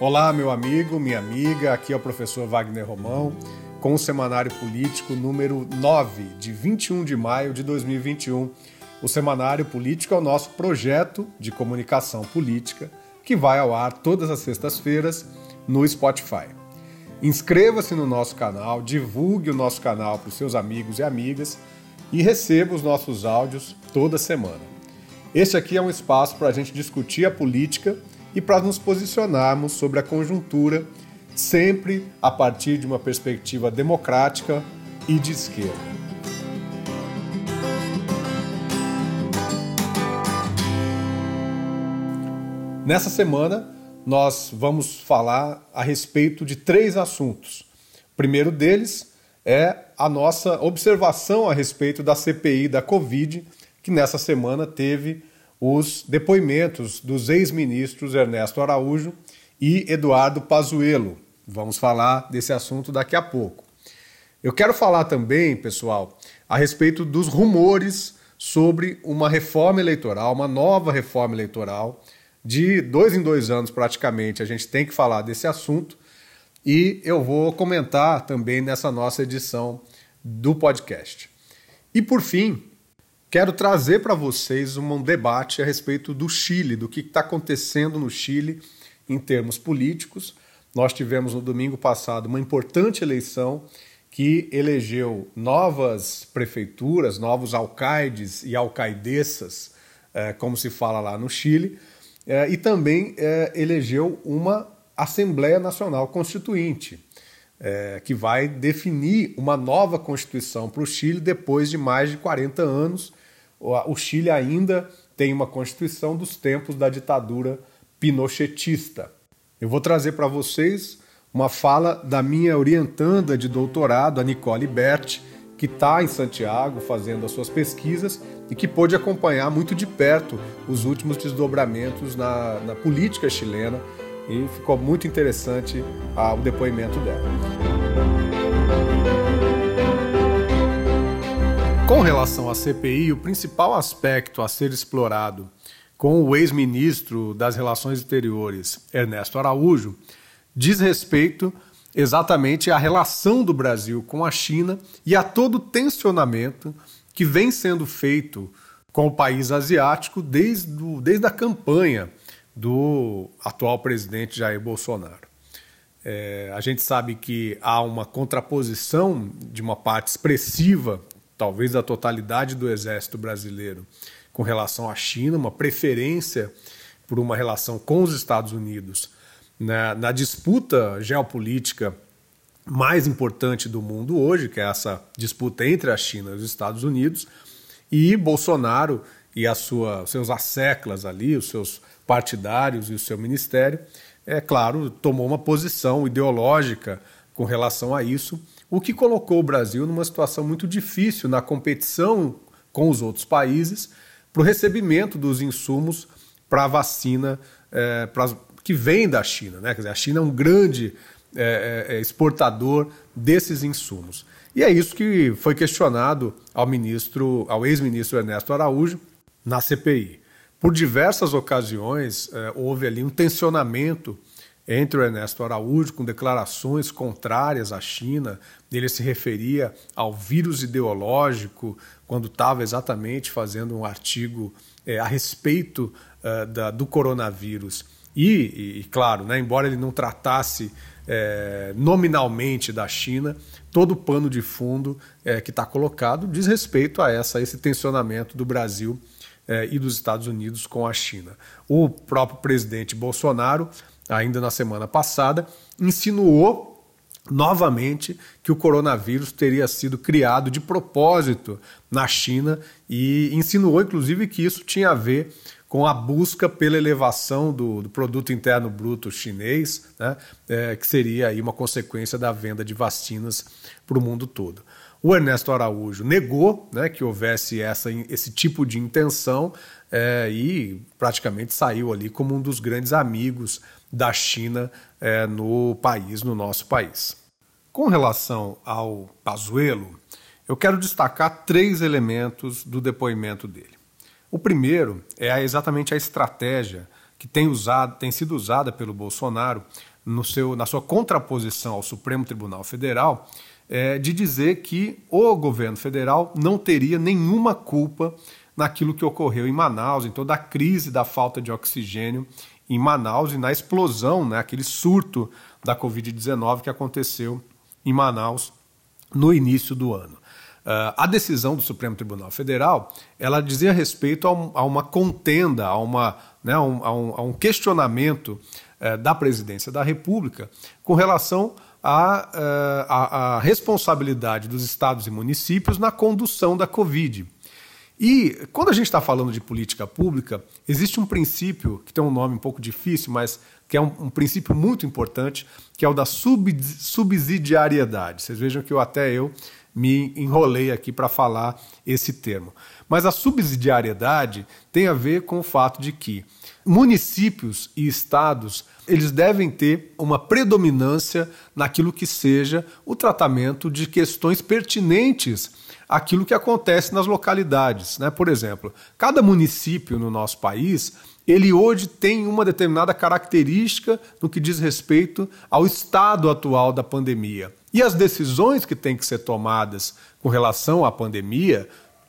Olá, meu amigo, minha amiga, aqui é o professor Wagner Romão, com o Semanário Político número 9, de 21 de maio de 2021. O Semanário Político é o nosso projeto de comunicação política que vai ao ar todas as sextas-feiras no Spotify. Inscreva-se no nosso canal, divulgue o nosso canal para os seus amigos e amigas e receba os nossos áudios toda semana. Este aqui é um espaço para a gente discutir a política e para nos posicionarmos sobre a conjuntura, sempre a partir de uma perspectiva democrática e de esquerda. Nessa semana, nós vamos falar a respeito de três assuntos. O primeiro deles é a nossa observação a respeito da CPI da Covid, que nessa semana teve os depoimentos dos ex-ministros Ernesto Araújo e Eduardo Pazuello. Vamos falar desse assunto daqui a pouco. Eu quero falar também, pessoal, a respeito dos rumores sobre uma reforma eleitoral, uma nova reforma eleitoral. De dois em dois anos, praticamente, a gente tem que falar desse assunto e eu vou comentar também nessa nossa edição do podcast. E por fim, Quero trazer para vocês um debate a respeito do Chile, do que está acontecendo no Chile em termos políticos. Nós tivemos no domingo passado uma importante eleição que elegeu novas prefeituras, novos alcaides e alcaidessas, eh, como se fala lá no Chile, eh, e também eh, elegeu uma Assembleia Nacional Constituinte, que vai definir uma nova Constituição para o Chile depois de mais de 40 anos o Chile ainda tem uma constituição dos tempos da ditadura pinochetista. Eu vou trazer para vocês uma fala da minha orientanda de doutorado, a Nicole Berti, que está em Santiago fazendo as suas pesquisas e que pôde acompanhar muito de perto os últimos desdobramentos na, na política chilena e ficou muito interessante ah, o depoimento dela. Com relação à CPI, o principal aspecto a ser explorado com o ex-ministro das Relações Exteriores, Ernesto Araújo, diz respeito exatamente à relação do Brasil com a China e a todo o tensionamento que vem sendo feito com o país asiático desde, desde a campanha do atual presidente Jair Bolsonaro. É, a gente sabe que há uma contraposição de uma parte expressiva talvez a totalidade do exército brasileiro com relação à China, uma preferência por uma relação com os Estados Unidos na, na disputa geopolítica mais importante do mundo hoje, que é essa disputa entre a China e os Estados Unidos, e Bolsonaro e a sua, seus asseclas ali, os seus partidários e o seu ministério, é claro, tomou uma posição ideológica com relação a isso o que colocou o Brasil numa situação muito difícil na competição com os outros países para o recebimento dos insumos para a vacina é, pra, que vem da China. Né? Quer dizer, a China é um grande é, é, exportador desses insumos. E é isso que foi questionado ao ministro, ao ex-ministro Ernesto Araújo na CPI. Por diversas ocasiões é, houve ali um tensionamento entre o Ernesto Araújo, com declarações contrárias à China. Ele se referia ao vírus ideológico, quando estava exatamente fazendo um artigo é, a respeito uh, da, do coronavírus. E, e, e claro, né, embora ele não tratasse é, nominalmente da China, todo o pano de fundo é, que está colocado diz respeito a, essa, a esse tensionamento do Brasil é, e dos Estados Unidos com a China. O próprio presidente Bolsonaro ainda na semana passada, insinuou novamente que o coronavírus teria sido criado de propósito na China e insinuou, inclusive, que isso tinha a ver com a busca pela elevação do, do produto interno bruto chinês, né, é, que seria aí uma consequência da venda de vacinas para o mundo todo. O Ernesto Araújo negou né, que houvesse essa, esse tipo de intenção é, e praticamente saiu ali como um dos grandes amigos da China é, no país, no nosso país. Com relação ao Pazuello, eu quero destacar três elementos do depoimento dele. O primeiro é exatamente a estratégia que tem, usado, tem sido usada pelo Bolsonaro no seu, na sua contraposição ao Supremo Tribunal Federal, é, de dizer que o governo federal não teria nenhuma culpa naquilo que ocorreu em Manaus, em toda a crise da falta de oxigênio em Manaus e na explosão, né, aquele surto da Covid-19 que aconteceu em Manaus no início do ano. Uh, a decisão do Supremo Tribunal Federal ela dizia respeito a, um, a uma contenda, a, uma, né, a, um, a um, questionamento uh, da presidência da República com relação à uh, responsabilidade dos estados e municípios na condução da Covid. E quando a gente está falando de política pública, existe um princípio que tem um nome um pouco difícil, mas que é um, um princípio muito importante, que é o da subsidiariedade. Vocês vejam que eu até eu me enrolei aqui para falar esse termo. Mas a subsidiariedade tem a ver com o fato de que municípios e estados eles devem ter uma predominância naquilo que seja o tratamento de questões pertinentes àquilo que acontece nas localidades. Né? Por exemplo, cada município no nosso país ele hoje tem uma determinada característica no que diz respeito ao estado atual da pandemia. E as decisões que têm que ser tomadas com relação à pandemia,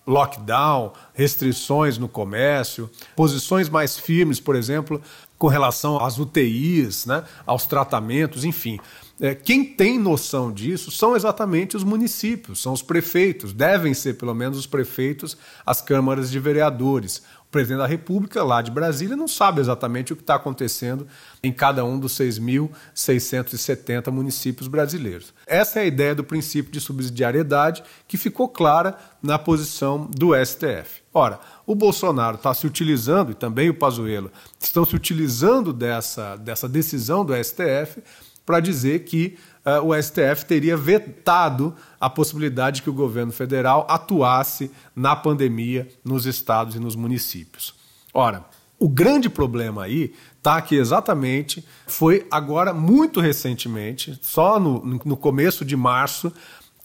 lockdown, restrições no comércio, posições mais firmes, por exemplo, com relação às UTIs, né, aos tratamentos, enfim. É, quem tem noção disso são exatamente os municípios, são os prefeitos, devem ser pelo menos os prefeitos, as câmaras de vereadores. Presidente da República, lá de Brasília, não sabe exatamente o que está acontecendo em cada um dos 6.670 municípios brasileiros. Essa é a ideia do princípio de subsidiariedade que ficou clara na posição do STF. Ora, o Bolsonaro está se utilizando, e também o Pazuello, estão se utilizando dessa, dessa decisão do STF para dizer que o STF teria vetado a possibilidade de que o governo federal atuasse na pandemia nos estados e nos municípios. Ora, o grande problema aí está que exatamente foi agora, muito recentemente, só no, no começo de março,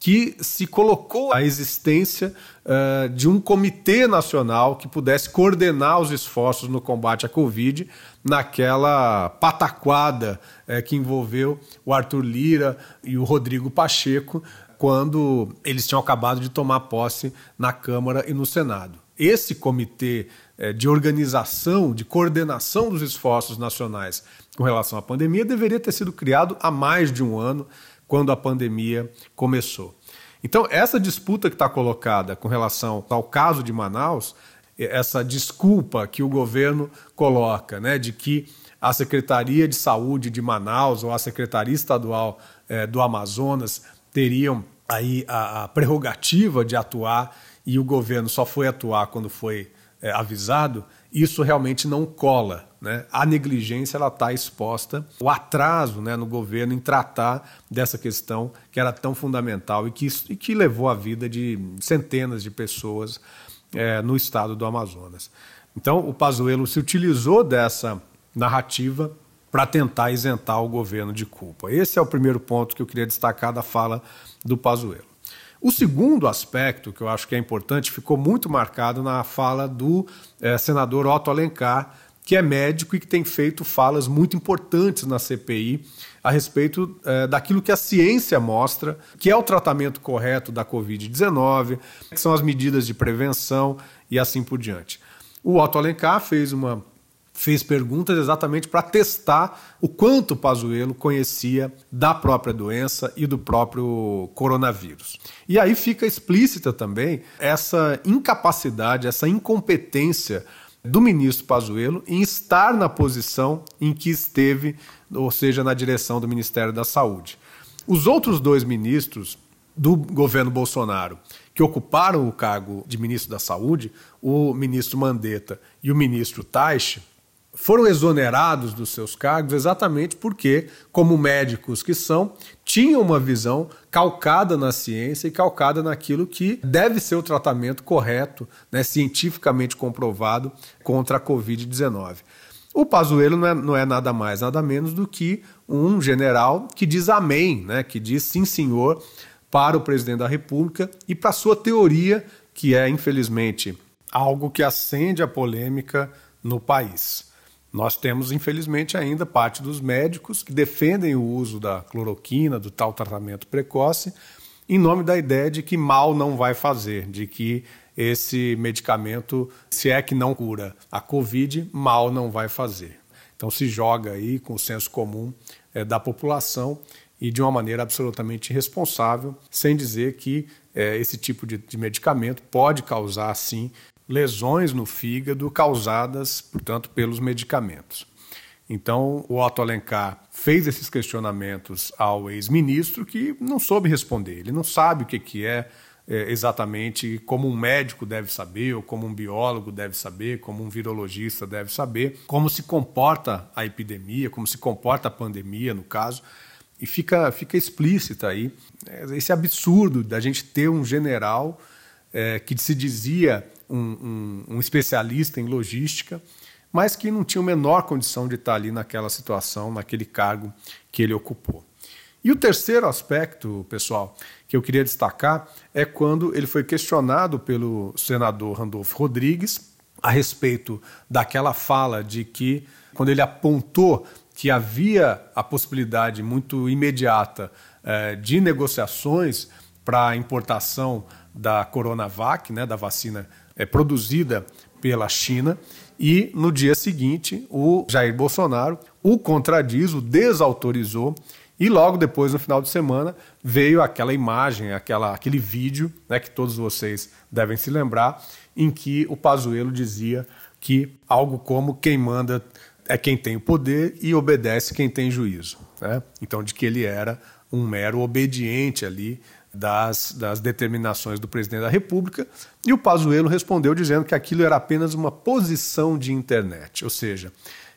que se colocou a existência uh, de um comitê nacional que pudesse coordenar os esforços no combate à Covid, naquela pataquada uh, que envolveu o Arthur Lira e o Rodrigo Pacheco, quando eles tinham acabado de tomar posse na Câmara e no Senado. Esse comitê uh, de organização, de coordenação dos esforços nacionais com relação à pandemia deveria ter sido criado há mais de um ano quando a pandemia começou. Então, essa disputa que está colocada com relação ao caso de Manaus, essa desculpa que o governo coloca, né, de que a Secretaria de Saúde de Manaus ou a Secretaria Estadual eh, do Amazonas teriam aí a, a, prerrogativa de atuar e o governo só foi atuar quando foi eh, avisado, isso realmente não cola. Né? A negligência ela está exposta, o atraso né, no governo em tratar dessa questão que era tão fundamental e que, e que levou a vida de centenas de pessoas é, no estado do Amazonas. Então, o Pazuello se utilizou dessa narrativa para tentar isentar o governo de culpa. Esse é o primeiro ponto que eu queria destacar da fala do Pazuello. O segundo aspecto que eu acho que é importante ficou muito marcado na fala do é, senador Otto Alencar, que é médico e que tem feito falas muito importantes na CPI a respeito é, daquilo que a ciência mostra, que é o tratamento correto da Covid-19, que são as medidas de prevenção e assim por diante. O Otto Alencar fez uma fez perguntas exatamente para testar o quanto o Pazuello conhecia da própria doença e do próprio coronavírus. E aí fica explícita também essa incapacidade, essa incompetência do ministro Pazuello em estar na posição em que esteve, ou seja, na direção do Ministério da Saúde. Os outros dois ministros do governo Bolsonaro que ocuparam o cargo de ministro da Saúde, o ministro Mandetta e o ministro Taixe, foram exonerados dos seus cargos exatamente porque, como médicos que são, tinham uma visão calcada na ciência e calcada naquilo que deve ser o tratamento correto, né, cientificamente comprovado contra a Covid-19. O Pazuello não é, não é, nada mais, nada menos do que um general que diz amém, né, que diz sim, senhor, para o presidente da República e para sua teoria, que é, infelizmente, algo que acende a polêmica no país. Nós temos, infelizmente, ainda parte dos médicos que defendem o uso da cloroquina, do tal tratamento precoce, em nome da ideia de que mal não vai fazer, de que esse medicamento, se é que não cura a Covid, mal não vai fazer. Então se joga aí com o senso comum é, da população e de uma maneira absolutamente irresponsável, sem dizer que é, esse tipo de, de medicamento pode causar, sim, lesões no fígado causadas, portanto, pelos medicamentos. Então, o Otto Alencar fez esses questionamentos ao ex-ministro que não soube responder. Ele não sabe o que, que é, é, exatamente como um médico deve saber, ou como um biólogo deve saber, como um virologista deve saber, como se comporta a epidemia, como se comporta a pandemia, no caso. E fica, fica explícita aí é, esse absurdo da gente ter um general é, que se dizia um, um, um, especialista em logística, mas que não tinha a menor condição de estar ali naquela situação, naquele cargo que ele ocupou. E o terceiro aspecto, pessoal, que eu queria destacar é quando ele foi questionado pelo senador Randolfo Rodrigues a respeito daquela fala de que, quando ele apontou que havia a possibilidade muito imediata eh, de negociações para a importação da Coronavac, né, da vacina eh, produzida pela China, e no dia seguinte o Jair Bolsonaro o contradiz, o desautorizou e logo depois, no final de semana, veio aquela imagem, aquela, aquele vídeo, né, que todos vocês devem se lembrar, em que o Pazuello dizia que algo como quem manda é quem tem o poder e obedece quem tem juízo. Né? Então, de que ele era um mero obediente ali das, das determinações do presidente da República, e o Pazuello respondeu dizendo que aquilo era apenas uma posição de internet, ou seja,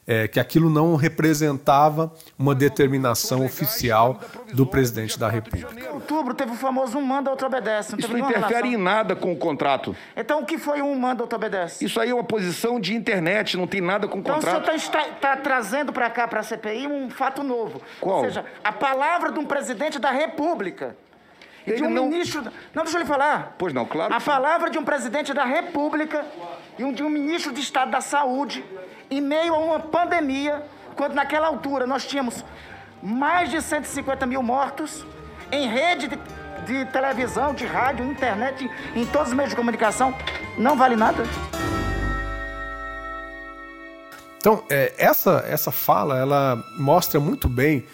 é, que aquilo não representava uma determinação oficial do presidente da República. Em outubro teve o famoso um manda, outro obedece. Não Isso não interfere relação. em nada com o contrato. Então o que foi um manda, outro obedece? Isso aí é uma posição de internet, não tem nada com o contrato. Então o senhor está tá trazendo para cá, para a CPI, um fato novo. Qual? Ou seja, a palavra de um presidente da República. E de um não... ministro. Não, deixa eu lhe falar. Pois não, claro. A palavra de um presidente da República e de um ministro de Estado da Saúde em meio a uma pandemia, quando naquela altura nós tínhamos mais de 150 mil mortos em rede de, de televisão, de rádio, internet, em todos os meios de comunicação, não vale nada. Então, é, essa, essa fala ela mostra muito bem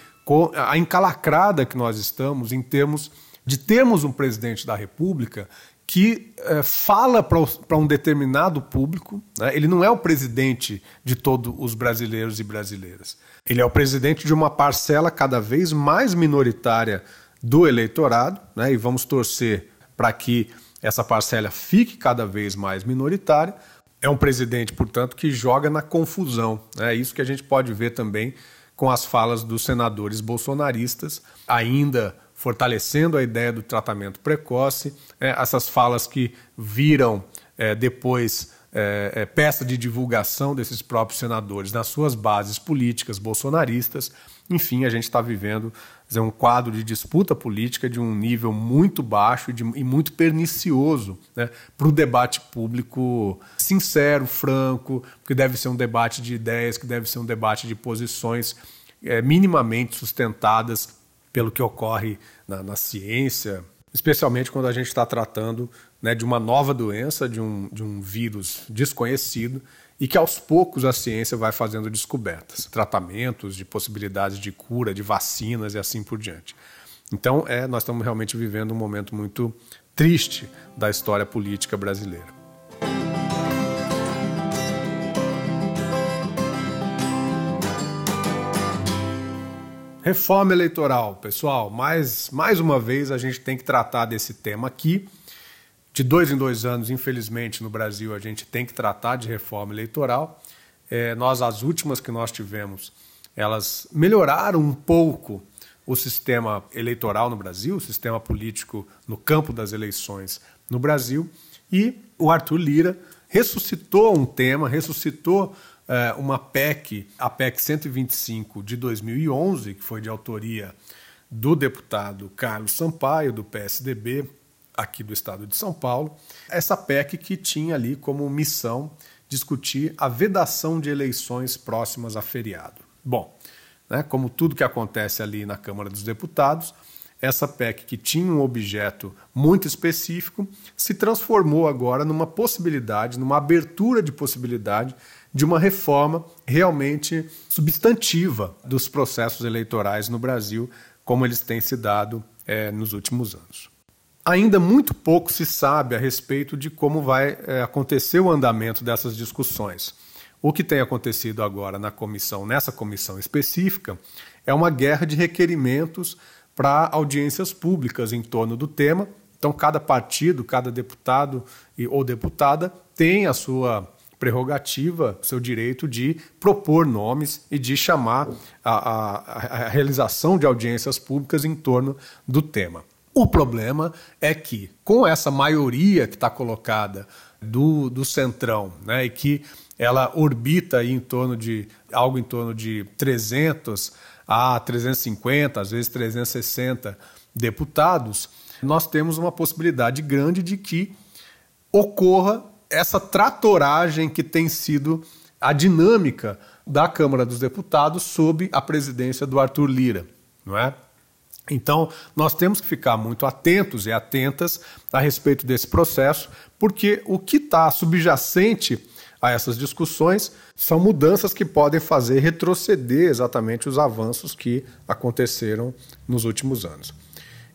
a encalacrada que nós estamos em termos de termos um presidente da República que é, fala para um determinado público. Né? Ele não é o presidente de todos os brasileiros e brasileiras. Ele é o presidente de uma parcela cada vez mais minoritária do eleitorado, né? e vamos torcer para que essa parcela fique cada vez mais minoritária. É um presidente, portanto, que joga na confusão. Né? É isso que a gente pode ver também com as falas dos senadores bolsonaristas, ainda fortalecendo a ideia do tratamento precoce, é, essas falas que viram é, depois é, é, peça de divulgação desses próprios senadores nas suas bases políticas bolsonaristas. Enfim, a gente está vivendo dizer, um quadro de disputa política de um nível muito baixo e, de, e muito pernicioso né, para o debate público sincero, franco, que deve ser um debate de ideias, que deve ser um debate de posições é, minimamente sustentadas pelo que ocorre na, na ciência, especialmente quando a gente está tratando né, de uma nova doença, de um, de um vírus desconhecido e que aos poucos a ciência vai fazendo descobertas, tratamentos, de possibilidades de cura, de vacinas e assim por diante. Então, é, nós estamos realmente vivendo um momento muito triste da história política brasileira. Reforma eleitoral, pessoal. Mais, mais uma vez a gente tem que tratar desse tema aqui. De dois em dois anos, infelizmente, no Brasil, a gente tem que tratar de reforma eleitoral. É, nós, as últimas que nós tivemos, elas melhoraram um pouco o sistema eleitoral no Brasil, o sistema político no campo das eleições no Brasil. E o Arthur Lira ressuscitou um tema, ressuscitou uma PEC, a PEC 125 de 2011, que foi de autoria do deputado Carlos Sampaio, do PSDB, aqui do estado de São Paulo. Essa PEC que tinha ali como missão discutir a vedação de eleições próximas a feriado. Bom, né, como tudo que acontece ali na Câmara dos Deputados, essa PEC que tinha um objeto muito específico se transformou agora numa possibilidade, numa abertura de possibilidade de uma reforma realmente substantiva dos processos eleitorais no Brasil, como eles têm se dado é, nos últimos anos. Ainda muito pouco se sabe a respeito de como vai é, acontecer o andamento dessas discussões. O que tem acontecido agora na comissão, nessa comissão específica, é uma guerra de requerimentos para audiências públicas em torno do tema. Então, cada partido, cada deputado ou deputada tem a sua prerrogativa, seu direito de propor nomes e de chamar a, a, a realização de audiências públicas em torno do tema. O problema é que, com essa maioria que está colocada do, do Centrão, né, e que ela orbita em torno de algo em torno de 300 a 350, às vezes 360 deputados, nós temos uma possibilidade grande de que ocorra essa tratoragem que tem sido a dinâmica da Câmara dos Deputados sob a presidência do Arthur Lira, não é? Então, nós temos que ficar muito atentos e atentas a respeito desse processo, porque o que está subjacente a essas discussões são mudanças que podem fazer retroceder exatamente os avanços que aconteceram nos últimos anos.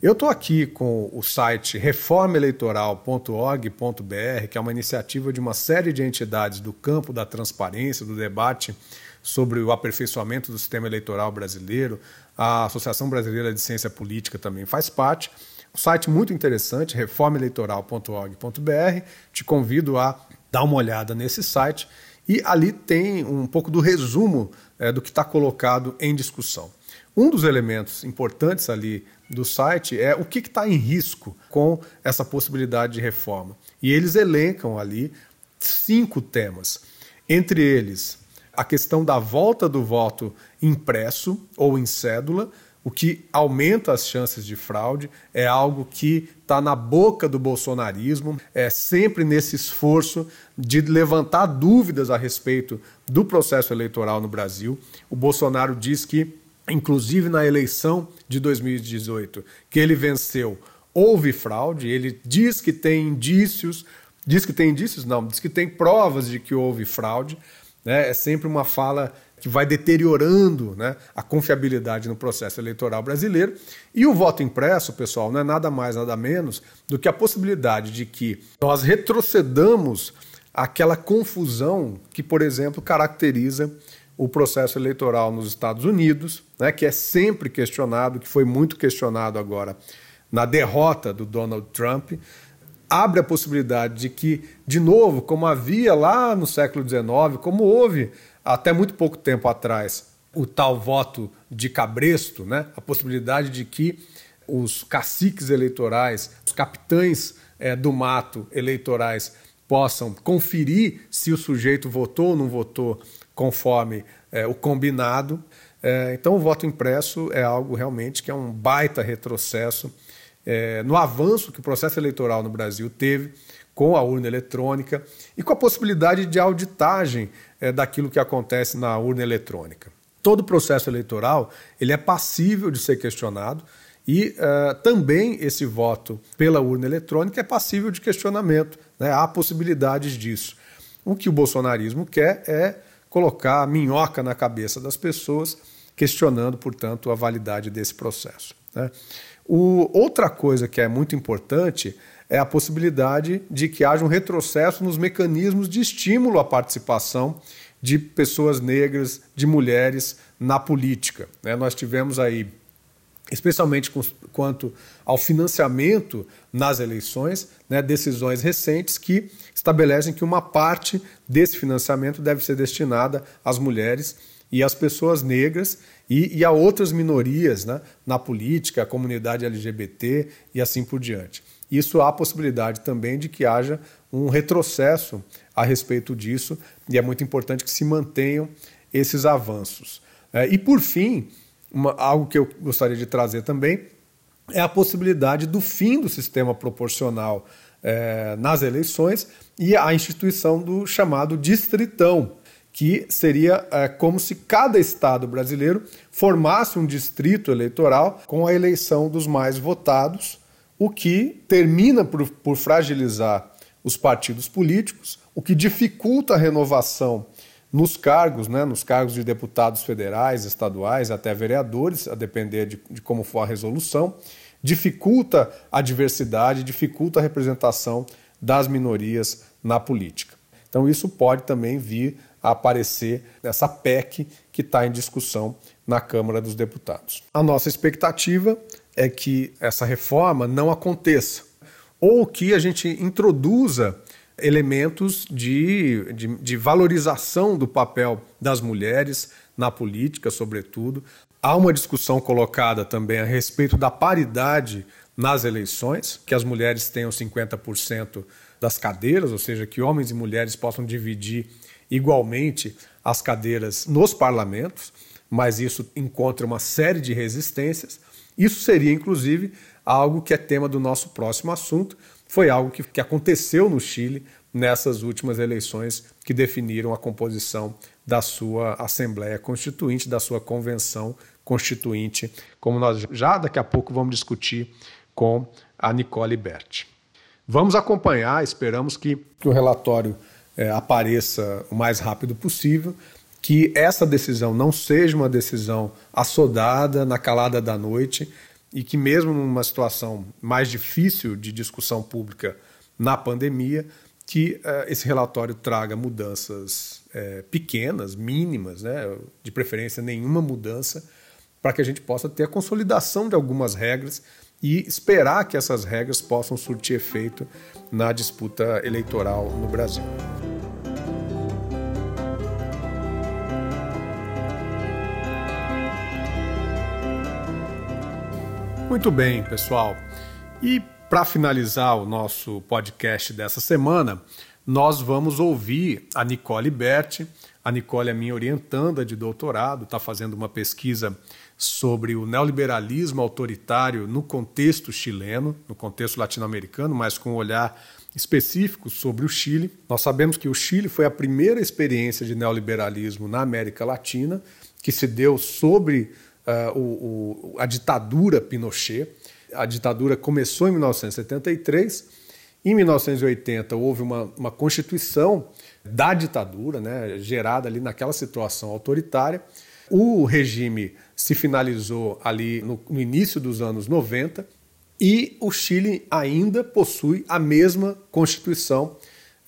Eu estou aqui com o site reformaeleitoral.org.br, que é uma iniciativa de uma série de entidades do campo da transparência, do debate sobre o aperfeiçoamento do sistema eleitoral brasileiro. A Associação Brasileira de Ciência Política também faz parte. Um site muito interessante, reformaeleitoral.org.br. Te convido a dá uma olhada nesse site e ali tem um pouco do resumo é, do que está colocado em discussão. Um dos elementos importantes ali do site é o que está em risco com essa possibilidade de reforma. E eles elencam ali cinco temas. Entre eles, a questão da volta do voto impresso ou em cédula, o que aumenta as chances de fraude, é algo que está na boca do bolsonarismo, é sempre nesse esforço de levantar dúvidas a respeito do processo eleitoral no Brasil. O Bolsonaro diz que, inclusive na eleição de 2018, que ele venceu, houve fraude, ele diz que tem indícios, diz que tem indícios, não, diz que tem provas de que houve fraude. Né? É sempre uma fala que vai deteriorando né, a confiabilidade no processo eleitoral brasileiro. E o voto impresso, pessoal, não é nada mais, nada menos do que a possibilidade de que nós retrocedamos aquela confusão que, por exemplo, caracteriza o processo eleitoral nos Estados Unidos, né, que é sempre questionado, que foi muito questionado agora na derrota do Donald Trump, abre a possibilidade de que, de novo, como havia lá no século XIX, como houve até muito pouco tempo atrás, o tal voto de cabresto, né? a possibilidade de que os caciques eleitorais, os capitães é, do mato eleitorais possam conferir se o sujeito votou ou não votou conforme é, o combinado. É, então, o voto impresso é algo realmente que é um baita retrocesso no avanço que o processo eleitoral no Brasil teve com a urna eletrônica e com a possibilidade de auditagem é, daquilo que acontece na urna eletrônica. Todo processo eleitoral ele é passível de ser questionado e uh, também esse voto pela urna eletrônica é passível de questionamento. Né? Há possibilidades disso. O que o bolsonarismo quer é colocar a minhoca na cabeça das pessoas, questionando, portanto, a validade desse processo. Né? O, outra coisa que é muito importante é a possibilidade de que haja um retrocesso nos mecanismos de estímulo à participação de pessoas negras, de mulheres na política. Né? Nós tivemos aí, especialmente com, quanto ao financiamento nas eleições, né, decisões recentes que estabelecem que uma parte desse financiamento deve ser destinada às mulheres e às pessoas negras e, e a outras minorias né, na política, a comunidade LGBT e assim por diante. Isso há possibilidade também de que haja um retrocesso a respeito disso, e é muito importante que se mantenham esses avanços. É, e, por fim, uma, algo que eu gostaria de trazer também é a possibilidade do fim do sistema proporcional é, nas eleições e a instituição do chamado distritão, que seria é, como se cada estado brasileiro formasse um distrito eleitoral com a eleição dos mais votados, o que termina por, por fragilizar os partidos políticos, o que dificulta a renovação nos cargos, né, nos cargos de deputados federais, estaduais, até vereadores, a depender de, de como for a resolução, dificulta a diversidade, dificulta a representação das minorias na política. Então, isso pode também vir a aparecer nessa PEC que está em discussão na Câmara dos Deputados. A nossa expectativa é que essa reforma não aconteça, ou que a gente introduza elementos de, de, de valorização do papel das mulheres na política, sobretudo. Há uma discussão colocada também a respeito da paridade nas eleições, que as mulheres tenham 50% das cadeiras, ou seja, que homens e mulheres possam dividir igualmente as cadeiras nos parlamentos, mas isso encontra uma série de resistências. Isso seria, inclusive, algo que é tema do nosso próximo assunto. Foi algo que, que aconteceu no Chile nessas últimas eleições que definiram a composição da sua Assembleia Constituinte, da sua Convenção Constituinte, como nós já daqui a pouco vamos discutir com a Nicole Berti. Vamos acompanhar, esperamos que o relatório é, apareça o mais rápido possível, que essa decisão não seja uma decisão assodada na calada da noite e que, mesmo numa situação mais difícil de discussão pública na pandemia, que uh, esse relatório traga mudanças é, pequenas, mínimas, né, de preferência nenhuma mudança, para que a gente possa ter a consolidação de algumas regras e esperar que essas regras possam surtir efeito na disputa eleitoral no Brasil. Muito bem, pessoal. E para finalizar o nosso podcast dessa semana, nós vamos ouvir a Nicole Berti. A Nicole é minha orientanda de doutorado, está fazendo uma pesquisa sobre o neoliberalismo autoritário no contexto chileno, no contexto latino-americano, mas com um olhar específico sobre o Chile. Nós sabemos que o Chile foi a primeira experiência de neoliberalismo na América Latina, que se deu sobre uh, o, o, a ditadura Pinochet. A ditadura começou em 1973. Em 1980 houve uma, uma constituição da ditadura, né, gerada ali naquela situação autoritária. O regime se finalizou ali no, no início dos anos 90 e o Chile ainda possui a mesma Constituição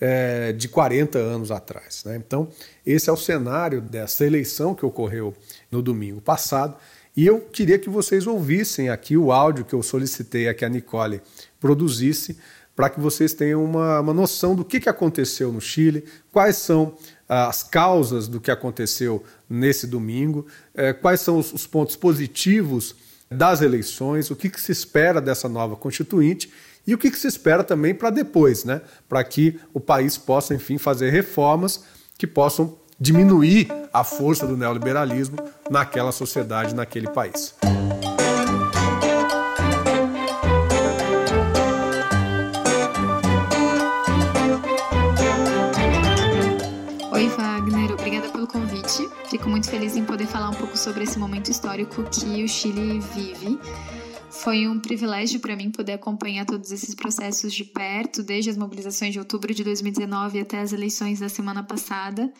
é, de 40 anos atrás. Né? Então, esse é o cenário dessa eleição que ocorreu no domingo passado. E eu queria que vocês ouvissem aqui o áudio que eu solicitei a que a Nicole produzisse, para que vocês tenham uma, uma noção do que, que aconteceu no Chile, quais são as causas do que aconteceu nesse domingo, é, quais são os, os, pontos positivos das eleições, o que, que, se espera dessa nova constituinte e o que, que se espera também para depois, né? para que o país possa, enfim, fazer reformas que possam diminuir a força do neoliberalismo naquela sociedade, naquele país. Fico muito feliz em poder falar um pouco sobre esse momento histórico que o Chile vive. Foi um privilégio para mim poder acompanhar todos esses processos de perto, desde as mobilizações de outubro de 2019 até as eleições da semana passada.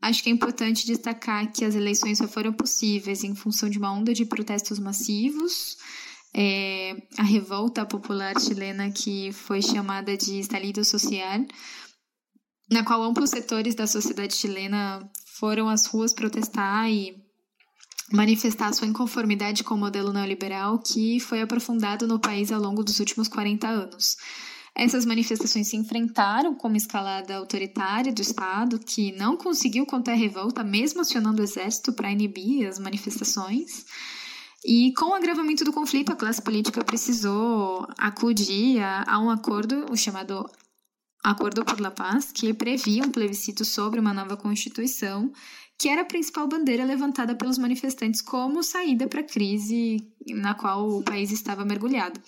Acho que é importante destacar que as eleições só foram possíveis em função de uma onda de protestos massivos. É, a revolta popular chilena, que foi chamada de estalido social, na qual amplos setores da sociedade chilena foram às ruas protestar e manifestar sua inconformidade com o modelo neoliberal que foi aprofundado no país ao longo dos últimos 40 anos. Essas manifestações se enfrentaram com uma escalada autoritária do Estado, que não conseguiu conter a revolta, mesmo acionando o exército para inibir as manifestações. E com o agravamento do conflito, a classe política precisou acudir a, um acordo, o chamado Acordo por la Paz, que previa um plebiscito sobre uma nova Constituição, que era a principal bandeira levantada pelos manifestantes como saída para a crise na qual o país estava mergulhado.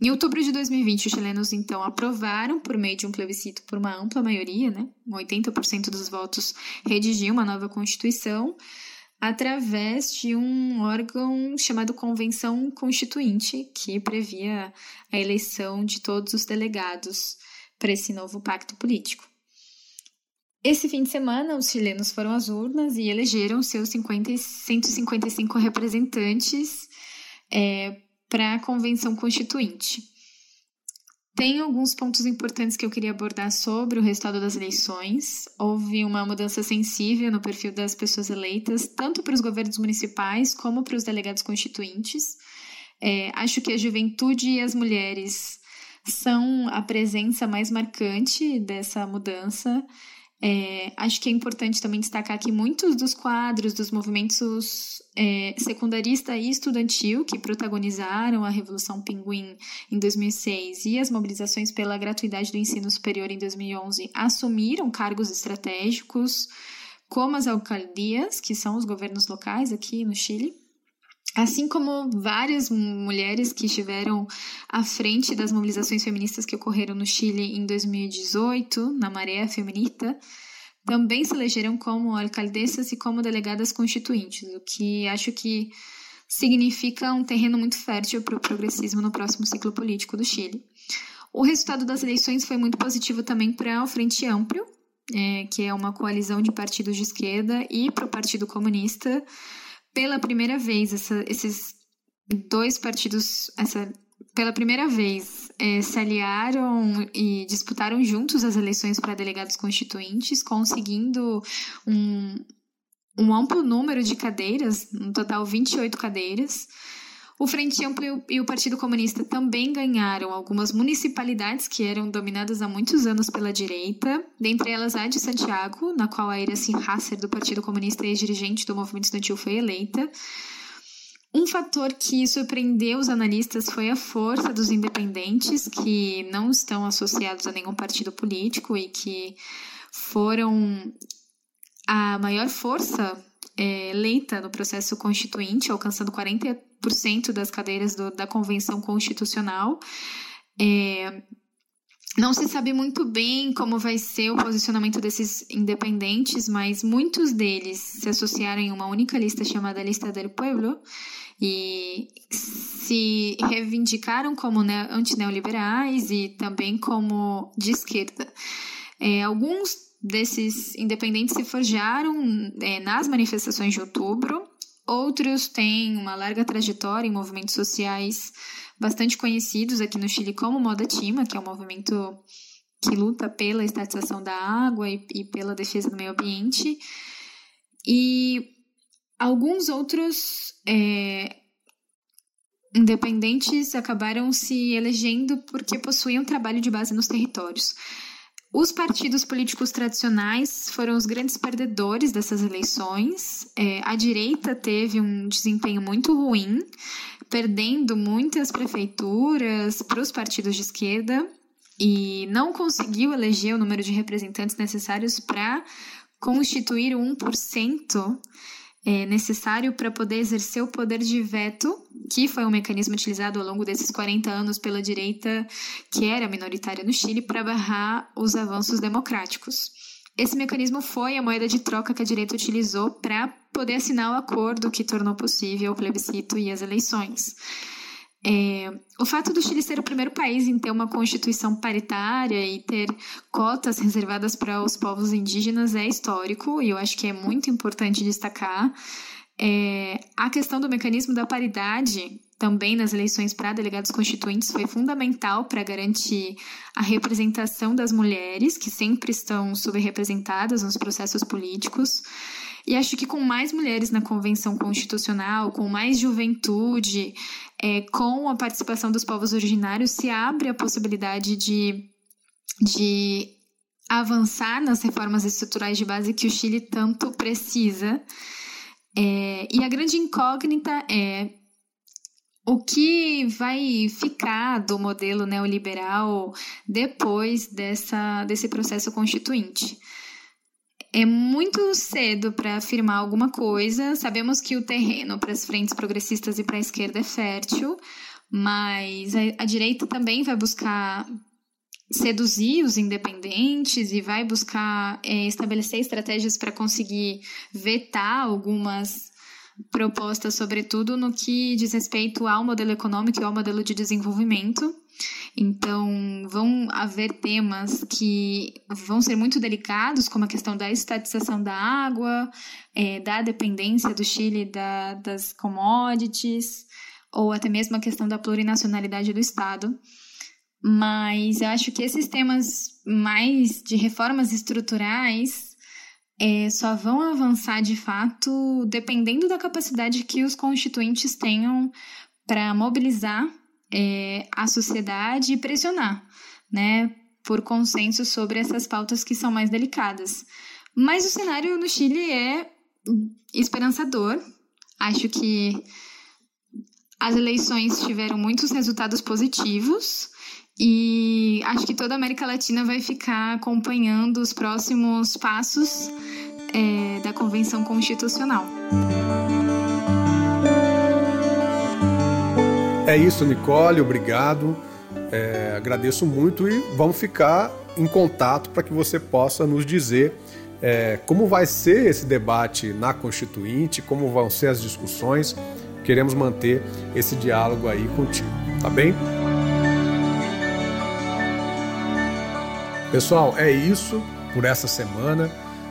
Em outubro de 2020, os chilenos então aprovaram, por meio de um plebiscito por uma ampla maioria, né, 80% dos votos, redigir uma nova constituição através de um órgão chamado Convenção Constituinte, que previa a eleição de todos os delegados para esse novo pacto político. Esse fim de semana, os chilenos foram às urnas e elegeram seus 50, 155 representantes é, para a Convenção Constituinte. Tem alguns pontos importantes que eu queria abordar sobre o resultado das eleições. Houve uma mudança sensível no perfil das pessoas eleitas, tanto para os governos municipais como para os delegados constituintes. É, acho que a juventude e as mulheres são a presença mais marcante dessa mudança. É, acho que é importante também destacar que muitos dos quadros dos movimentos é, secundarista e estudantil que protagonizaram a Revolução Pinguim em 2006 e as mobilizações pela gratuidade do ensino superior em 2011 assumiram cargos estratégicos, como as alcaldias, que são os governos locais aqui no Chile. Assim como várias mulheres que estiveram à frente das mobilizações feministas que ocorreram no Chile em 2018, na Maré Feminista, também se elegeram como alcaldessas e como delegadas constituintes, o que acho que significa um terreno muito fértil para o progressismo no próximo ciclo político do Chile. O resultado das eleições foi muito positivo também para o Frente Amplio, é, que é uma coalizão de partidos de esquerda, e para o Partido Comunista, pela primeira vez, essa, esses dois partidos, essa, pela primeira vez, é, se aliaram e disputaram juntos as eleições para delegados constituintes, conseguindo um, um amplo número de cadeiras, no total 28 cadeiras. O Frente Amplo e o Partido Comunista também ganharam algumas municipalidades que eram dominadas há muitos anos pela direita, dentre elas a de Santiago, na qual a Iracy Hasser, do Partido Comunista e dirigente do movimento estudantil, foi eleita. Um fator que surpreendeu os analistas foi a força dos independentes, que não estão associados a nenhum partido político e que foram a maior força é, eleita no processo constituinte, alcançando 40% das cadeiras do, da Convenção Constitucional. É, não se sabe muito bem como vai ser o posicionamento desses independentes, mas muitos deles se associaram em uma única lista chamada Lista del Pueblo e se reivindicaram como antineoliberais e também como de esquerda. É, alguns desses independentes se forjaram é, nas manifestações de outubro, outros têm uma larga trajetória em movimentos sociais bastante conhecidos aqui no Chile, como Moda Tima, que é um movimento que luta pela estatização da água e, e pela defesa do meio ambiente. E alguns outros é, independentes acabaram se elegendo porque possuíam trabalho de base nos territórios. Os partidos políticos tradicionais foram os grandes perdedores dessas eleições. É, a direita teve um desempenho muito ruim, perdendo muitas prefeituras para os partidos de esquerda e não conseguiu eleger o número de representantes necessários para constituir o 1% é, necessário para poder exercer o poder de veto, que foi um mecanismo utilizado ao longo desses 40 anos pela direita, que era minoritária no Chile, para barrar os avanços democráticos. Esse mecanismo foi a moeda de troca que a direita utilizou para poder assinar o acordo que tornou possível o plebiscito e as eleições. É, o fato do Chile ser o primeiro país em ter uma constituição paritária e ter cotas reservadas para os povos indígenas é histórico e eu acho que é muito importante destacar. É, a questão do mecanismo da paridade também nas eleições para delegados constituintes foi fundamental para garantir a representação das mulheres, que sempre estão subrepresentadas nos processos políticos. E acho que com mais mulheres na convenção constitucional, com mais juventude, é, com a participação dos povos originários, se abre a possibilidade de, de avançar nas reformas estruturais de base que o Chile tanto precisa. É, e a grande incógnita é o que vai ficar do modelo neoliberal depois dessa, desse processo constituinte é muito cedo para afirmar alguma coisa. Sabemos que o terreno para as frentes progressistas e para a esquerda é fértil, mas a, a direita também vai buscar seduzir os independentes e vai buscar é, estabelecer estratégias para conseguir vetar algumas propostas, sobretudo no que diz respeito ao modelo econômico e ao modelo de desenvolvimento. Então, vão haver temas que vão ser muito delicados, como a questão da estatização da água, é, da dependência do Chile da, das commodities, ou até mesmo a questão da plurinacionalidade do Estado. Mas eu acho que esses temas mais de reformas estruturais é, só vão avançar de fato dependendo da capacidade que os constituintes tenham para mobilizar é, a sociedade e pressionar, né, por consenso sobre essas pautas que são mais delicadas. Mas o cenário no Chile é esperançador. Acho que as eleições tiveram muitos resultados positivos. E acho que toda a América Latina vai ficar acompanhando os próximos passos é, da Convenção Constitucional. É isso, Nicole, obrigado. É, agradeço muito e vamos ficar em contato para que você possa nos dizer é, como vai ser esse debate na Constituinte, como vão ser as discussões. Queremos manter esse diálogo aí contigo, tá bem? Pessoal, é isso por essa semana.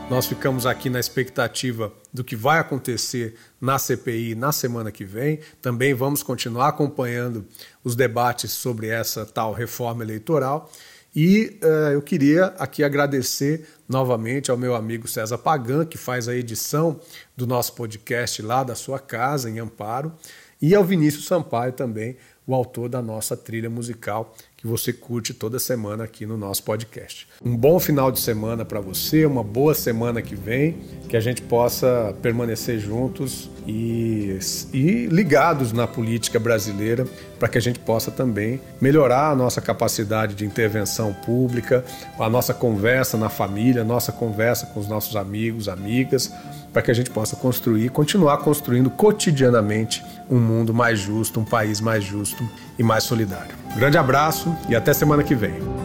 Nós ficamos aqui na expectativa do que vai acontecer na CPI na semana que vem. Também vamos continuar acompanhando os debates sobre essa tal reforma eleitoral. E uh, eu queria aqui agradecer novamente ao meu amigo César Pagan, que faz a edição do nosso podcast lá da sua casa, em Amparo, e ao Vinícius Sampaio também, o autor da nossa trilha musical que você curte toda semana aqui no nosso podcast. Um bom final de semana para você, uma boa semana que vem, que a gente possa permanecer juntos e, e ligados na política brasileira para que a gente possa também melhorar a nossa capacidade de intervenção pública, a nossa conversa na família, a nossa conversa com os nossos amigos, amigas, para que a gente possa construir, continuar construindo cotidianamente um mundo mais justo, um país mais justo e mais solidário. grande abraço e até semana que vem.